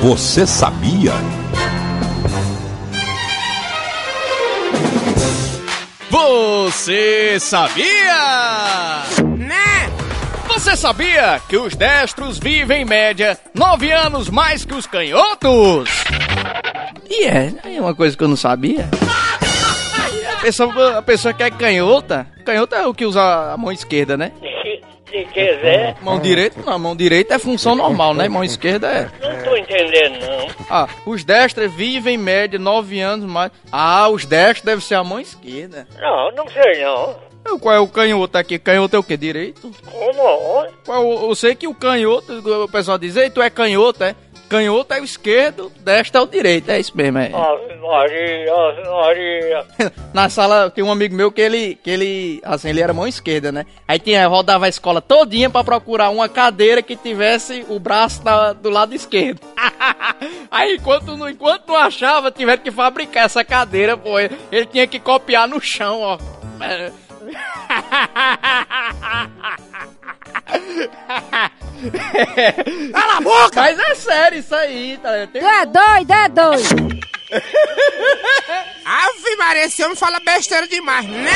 Você sabia? Você sabia? Né? Você sabia que os destros vivem em média nove anos mais que os canhotos? E é, é uma coisa que eu não sabia. A pessoa, a pessoa que é canhota, canhota é o que usa a mão esquerda, né? Se quiser, Mão direita, não, mão direita é função normal, né? Mão esquerda é. não tô entendendo não. Ah, os destros vivem em média nove anos mais. Ah, os destros deve ser a mão esquerda. Não, não sei não. Qual é o canhoto aqui? Canhoto é o quê? Direito? Como? Qual, eu sei que o canhoto, o pessoal diz, ei, tu é canhoto, é? Canhoto é o esquerdo, destro é o direito, é isso mesmo, é. Ave Maria, Maria. Na sala tem um amigo meu que ele, que ele, assim, ele era mão esquerda, né? Aí tinha, rodava a escola todinha pra procurar uma cadeira que tivesse o braço da- do lado esquerdo. Aí enquanto, enquanto não achava, tiveram que fabricar essa cadeira, pô. Ele, ele tinha que copiar no chão, ó. Cala a boca! Mas é sério isso aí, tá? Tem- Tu é doido, é doido. Ave Maria, esse homem fala besteira demais, né?